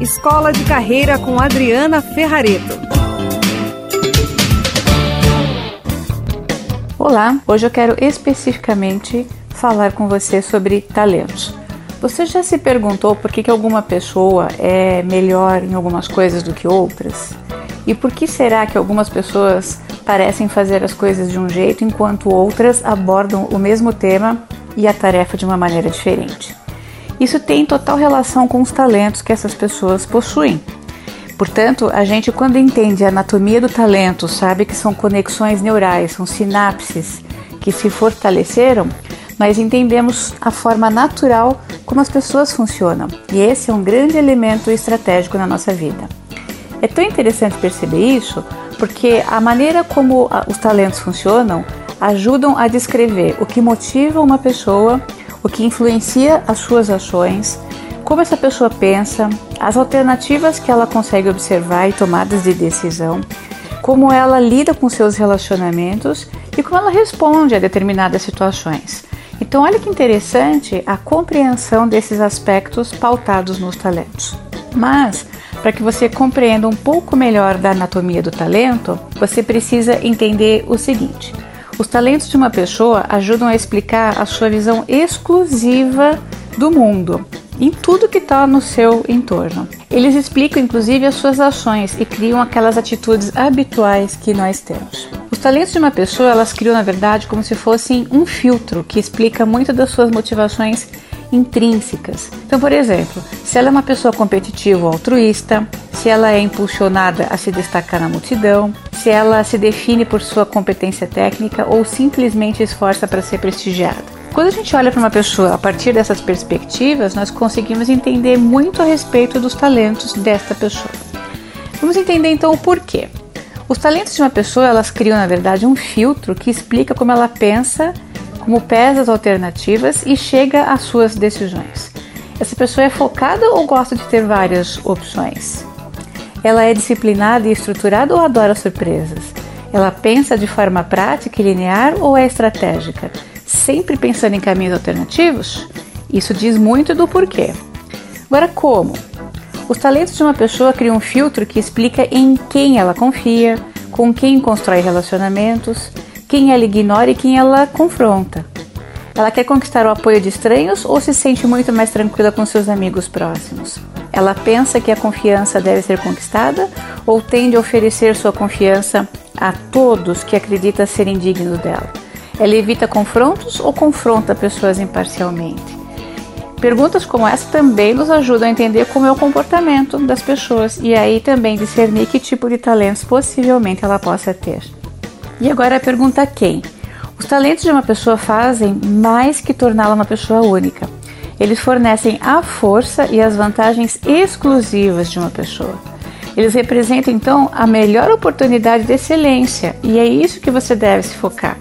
Escola de Carreira com Adriana Ferrareto. Olá, hoje eu quero especificamente falar com você sobre talentos. Você já se perguntou por que, que alguma pessoa é melhor em algumas coisas do que outras? E por que será que algumas pessoas parecem fazer as coisas de um jeito enquanto outras abordam o mesmo tema e a tarefa de uma maneira diferente? Isso tem total relação com os talentos que essas pessoas possuem. Portanto, a gente, quando entende a anatomia do talento, sabe que são conexões neurais, são sinapses que se fortaleceram, nós entendemos a forma natural como as pessoas funcionam. E esse é um grande elemento estratégico na nossa vida. É tão interessante perceber isso porque a maneira como os talentos funcionam ajudam a descrever o que motiva uma pessoa, o que influencia as suas ações, como essa pessoa pensa, as alternativas que ela consegue observar e tomadas de decisão, como ela lida com seus relacionamentos e como ela responde a determinadas situações. Então, olha que interessante a compreensão desses aspectos pautados nos talentos. Mas, para que você compreenda um pouco melhor da anatomia do talento, você precisa entender o seguinte: os talentos de uma pessoa ajudam a explicar a sua visão exclusiva do mundo, em tudo que está no seu entorno. Eles explicam inclusive as suas ações e criam aquelas atitudes habituais que nós temos. Os talentos de uma pessoa, elas criam na verdade como se fossem um filtro que explica muito das suas motivações intrínsecas. Então, por exemplo, se ela é uma pessoa competitiva ou altruísta, se ela é impulsionada a se destacar na multidão, se ela se define por sua competência técnica ou simplesmente esforça para ser prestigiada. Quando a gente olha para uma pessoa a partir dessas perspectivas, nós conseguimos entender muito a respeito dos talentos desta pessoa. Vamos entender então o porquê. Os talentos de uma pessoa, elas criam na verdade um filtro que explica como ela pensa como as alternativas e chega às suas decisões. Essa pessoa é focada ou gosta de ter várias opções? Ela é disciplinada e estruturada ou adora surpresas? Ela pensa de forma prática e linear ou é estratégica? Sempre pensando em caminhos alternativos? Isso diz muito do porquê. Agora, como? Os talentos de uma pessoa criam um filtro que explica em quem ela confia, com quem constrói relacionamentos, quem ela ignora e quem ela confronta. Ela quer conquistar o apoio de estranhos ou se sente muito mais tranquila com seus amigos próximos? Ela pensa que a confiança deve ser conquistada ou tende a oferecer sua confiança a todos que acredita serem dignos dela? Ela evita confrontos ou confronta pessoas imparcialmente? Perguntas como essa também nos ajudam a entender como é o comportamento das pessoas e aí também discernir que tipo de talentos possivelmente ela possa ter. E agora a pergunta quem? Os talentos de uma pessoa fazem mais que torná-la uma pessoa única. Eles fornecem a força e as vantagens exclusivas de uma pessoa. Eles representam então a melhor oportunidade de excelência e é isso que você deve se focar.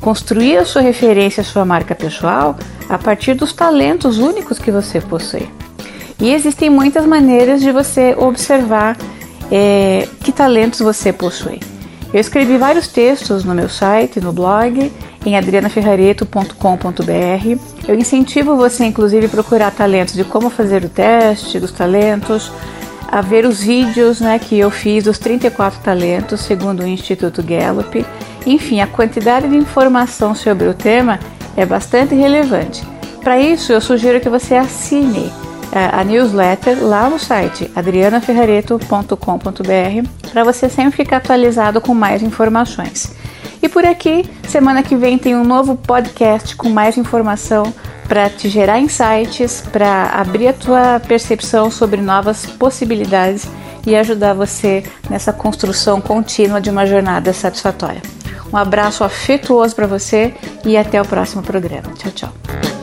Construir a sua referência, a sua marca pessoal a partir dos talentos únicos que você possui. E existem muitas maneiras de você observar é, que talentos você possui. Eu escrevi vários textos no meu site, no blog, em adrianaferrareto.com.br. Eu incentivo você, inclusive, a procurar talentos de como fazer o teste dos talentos, a ver os vídeos né, que eu fiz dos 34 talentos, segundo o Instituto Gallup. Enfim, a quantidade de informação sobre o tema é bastante relevante. Para isso, eu sugiro que você assine a newsletter lá no site adrianaferrareto.com.br para você sempre ficar atualizado com mais informações. E por aqui, semana que vem tem um novo podcast com mais informação para te gerar insights, para abrir a tua percepção sobre novas possibilidades e ajudar você nessa construção contínua de uma jornada satisfatória. Um abraço afetuoso para você e até o próximo programa. Tchau, tchau.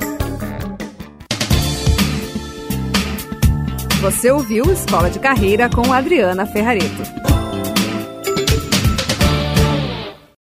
Você ouviu Escola de Carreira com Adriana Ferrareto.